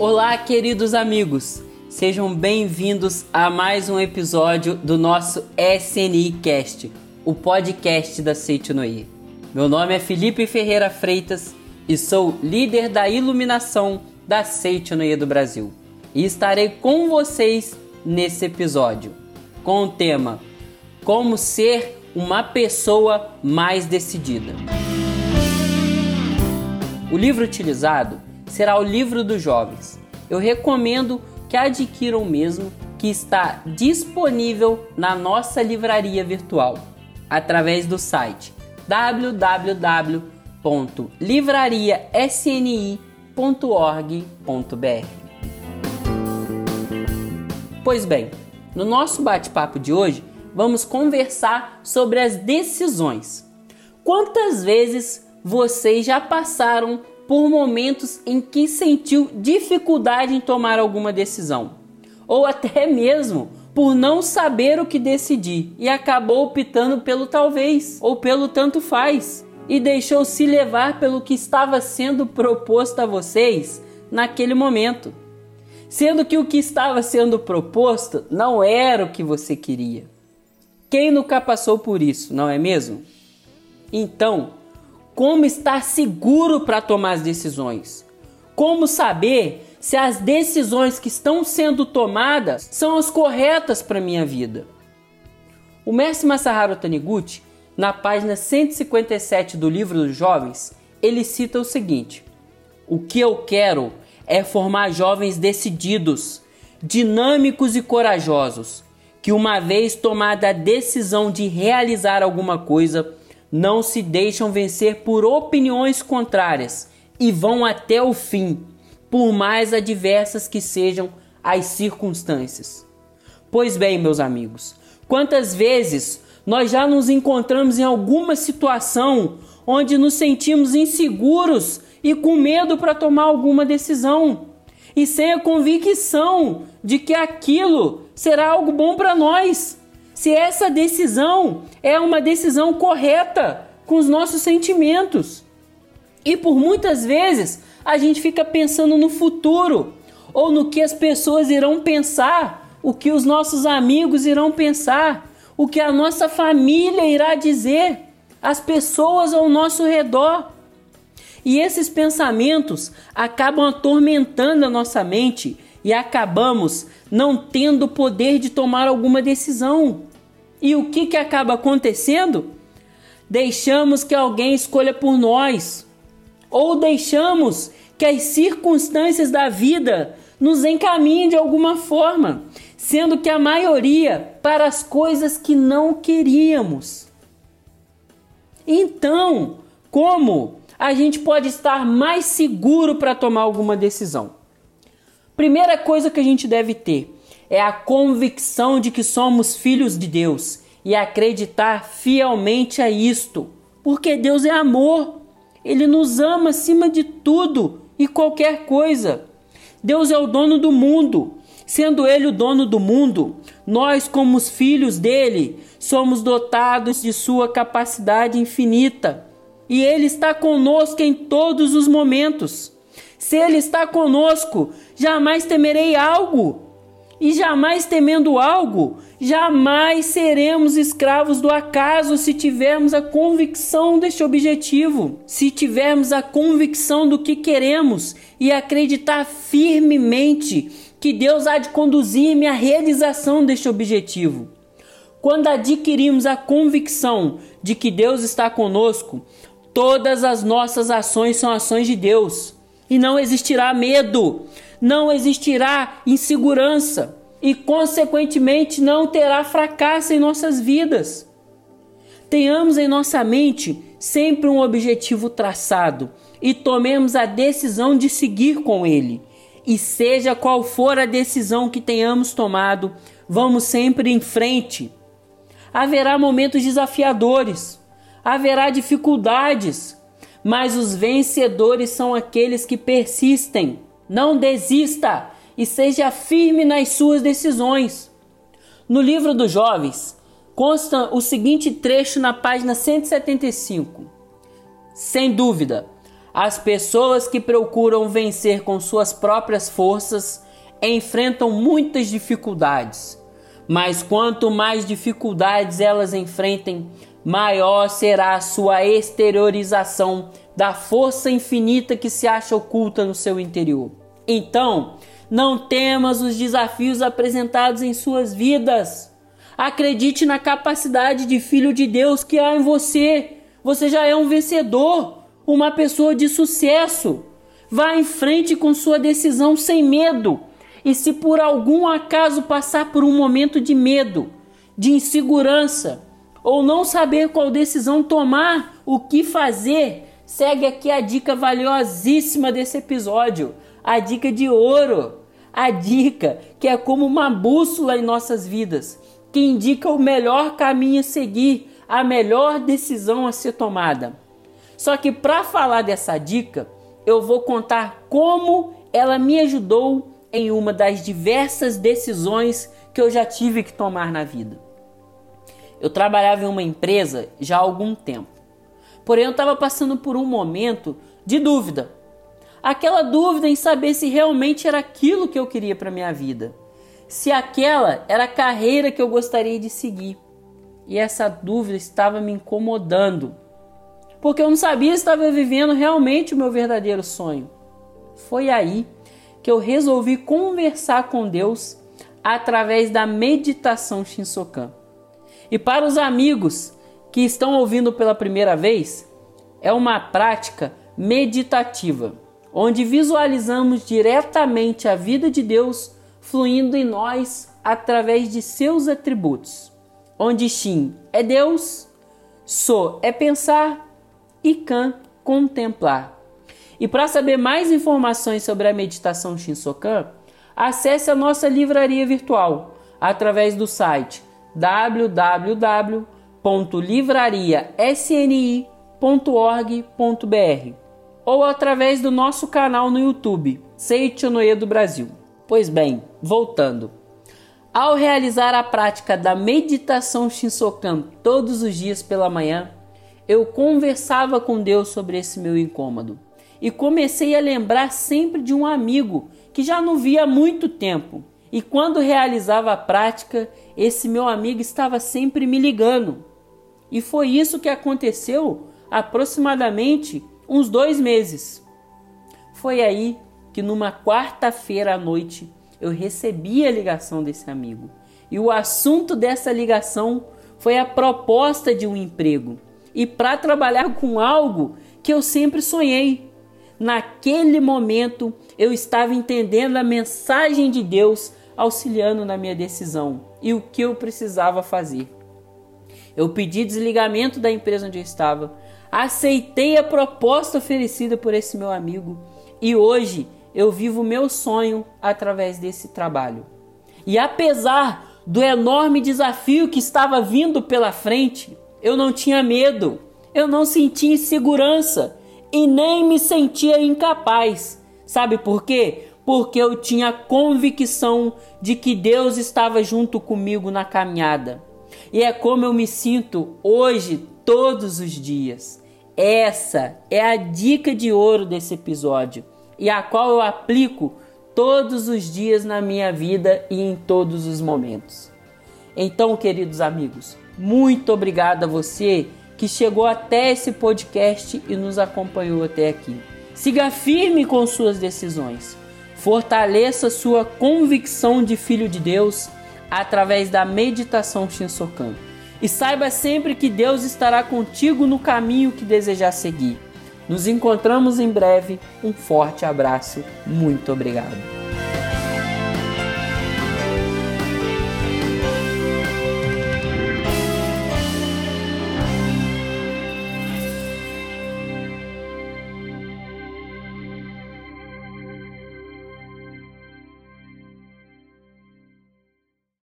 Olá, queridos amigos. Sejam bem-vindos a mais um episódio do nosso SNI Cast, o podcast da Seitinoye. Meu nome é Felipe Ferreira Freitas e sou líder da iluminação da Seitinoye do Brasil. E estarei com vocês nesse episódio com o tema Como ser uma pessoa mais decidida. O livro utilizado será o livro dos jovens. Eu recomendo que adquiram mesmo, que está disponível na nossa livraria virtual através do site www.livrariasni.org.br. Pois bem, no nosso bate-papo de hoje, vamos conversar sobre as decisões. Quantas vezes vocês já passaram por momentos em que sentiu dificuldade em tomar alguma decisão? Ou até mesmo por não saber o que decidir e acabou optando pelo talvez ou pelo tanto faz e deixou se levar pelo que estava sendo proposto a vocês naquele momento, sendo que o que estava sendo proposto não era o que você queria. Quem nunca passou por isso, não é mesmo? Então, como estar seguro para tomar as decisões? Como saber se as decisões que estão sendo tomadas são as corretas para minha vida? O mestre Masaharu Taniguchi, na página 157 do livro dos jovens, ele cita o seguinte: O que eu quero é formar jovens decididos, dinâmicos e corajosos, que uma vez tomada a decisão de realizar alguma coisa, não se deixam vencer por opiniões contrárias e vão até o fim, por mais adversas que sejam as circunstâncias. Pois bem, meus amigos, quantas vezes nós já nos encontramos em alguma situação onde nos sentimos inseguros e com medo para tomar alguma decisão, e sem a convicção de que aquilo será algo bom para nós se essa decisão é uma decisão correta com os nossos sentimentos. E por muitas vezes a gente fica pensando no futuro ou no que as pessoas irão pensar, o que os nossos amigos irão pensar, o que a nossa família irá dizer, as pessoas ao nosso redor. E esses pensamentos acabam atormentando a nossa mente e acabamos não tendo poder de tomar alguma decisão. E o que, que acaba acontecendo? Deixamos que alguém escolha por nós, ou deixamos que as circunstâncias da vida nos encaminhem de alguma forma, sendo que a maioria para as coisas que não queríamos. Então, como a gente pode estar mais seguro para tomar alguma decisão? Primeira coisa que a gente deve ter é a convicção de que somos filhos de Deus e acreditar fielmente a isto, porque Deus é amor, Ele nos ama acima de tudo e qualquer coisa. Deus é o dono do mundo, sendo Ele o dono do mundo, nós, como os filhos dele, somos dotados de Sua capacidade infinita e Ele está conosco em todos os momentos. Se Ele está conosco, jamais temerei algo. E jamais temendo algo, jamais seremos escravos do acaso se tivermos a convicção deste objetivo, se tivermos a convicção do que queremos e acreditar firmemente que Deus há de conduzir-me à realização deste objetivo. Quando adquirimos a convicção de que Deus está conosco, todas as nossas ações são ações de Deus e não existirá medo não existirá insegurança e, consequentemente, não terá fracasso em nossas vidas. Tenhamos em nossa mente sempre um objetivo traçado e tomemos a decisão de seguir com ele. E seja qual for a decisão que tenhamos tomado, vamos sempre em frente. Haverá momentos desafiadores, haverá dificuldades, mas os vencedores são aqueles que persistem não desista e seja firme nas suas decisões. No livro dos jovens, consta o seguinte trecho na página 175. Sem dúvida, As pessoas que procuram vencer com suas próprias forças enfrentam muitas dificuldades, mas quanto mais dificuldades elas enfrentem, maior será a sua exteriorização da força infinita que se acha oculta no seu interior. Então, não temas os desafios apresentados em suas vidas. Acredite na capacidade de filho de Deus que há em você. Você já é um vencedor, uma pessoa de sucesso. Vá em frente com sua decisão sem medo. E se por algum acaso passar por um momento de medo, de insegurança, ou não saber qual decisão tomar, o que fazer, segue aqui a dica valiosíssima desse episódio, a dica de ouro, a dica que é como uma bússola em nossas vidas, que indica o melhor caminho a seguir, a melhor decisão a ser tomada. Só que para falar dessa dica, eu vou contar como ela me ajudou em uma das diversas decisões que eu já tive que tomar na vida. Eu trabalhava em uma empresa já há algum tempo. Porém, eu estava passando por um momento de dúvida. Aquela dúvida em saber se realmente era aquilo que eu queria para minha vida. Se aquela era a carreira que eu gostaria de seguir. E essa dúvida estava me incomodando. Porque eu não sabia se estava vivendo realmente o meu verdadeiro sonho. Foi aí que eu resolvi conversar com Deus através da meditação Shinsokan. E para os amigos que estão ouvindo pela primeira vez, é uma prática meditativa, onde visualizamos diretamente a vida de Deus fluindo em nós através de seus atributos, onde Shin é Deus, So é pensar e Kan contemplar. E para saber mais informações sobre a meditação Shinsokan, acesse a nossa livraria virtual através do site www.livrariasni.org.br ou através do nosso canal no YouTube, Seichonoye do Brasil. Pois bem, voltando. Ao realizar a prática da meditação Shinsokan todos os dias pela manhã, eu conversava com Deus sobre esse meu incômodo e comecei a lembrar sempre de um amigo que já não via há muito tempo e quando realizava a prática, esse meu amigo estava sempre me ligando. E foi isso que aconteceu aproximadamente uns dois meses. Foi aí que numa quarta-feira à noite eu recebi a ligação desse amigo. E o assunto dessa ligação foi a proposta de um emprego. E para trabalhar com algo que eu sempre sonhei. Naquele momento eu estava entendendo a mensagem de Deus auxiliando na minha decisão e o que eu precisava fazer. Eu pedi desligamento da empresa onde eu estava, aceitei a proposta oferecida por esse meu amigo e hoje eu vivo meu sonho através desse trabalho. E apesar do enorme desafio que estava vindo pela frente, eu não tinha medo, eu não sentia insegurança e nem me sentia incapaz. Sabe por quê? Porque eu tinha convicção de que Deus estava junto comigo na caminhada. E é como eu me sinto hoje, todos os dias. Essa é a dica de ouro desse episódio e a qual eu aplico todos os dias na minha vida e em todos os momentos. Então, queridos amigos, muito obrigado a você que chegou até esse podcast e nos acompanhou até aqui. Siga firme com suas decisões Fortaleça sua convicção de filho de Deus através da meditação Shinsokan. E saiba sempre que Deus estará contigo no caminho que desejar seguir. Nos encontramos em breve. Um forte abraço. Muito obrigado.